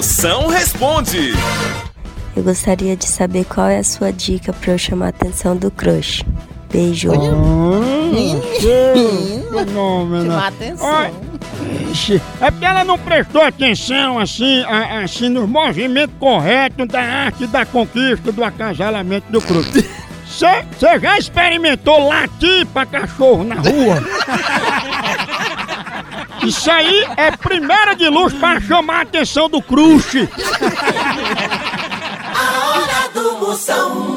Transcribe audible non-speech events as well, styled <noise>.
Moção responde. Eu gostaria de saber qual é a sua dica para eu chamar a atenção do crush. Beijo. Fenômeno. Chamar atenção. Olha, ixi, É porque ela não prestou atenção assim, a- assim no movimento correto da arte da conquista do acasalamento do crush. <laughs> Você já experimentou latir pra cachorro na rua? <laughs> Isso aí é primeira de luz pra chamar a atenção do crush. A hora do Moção.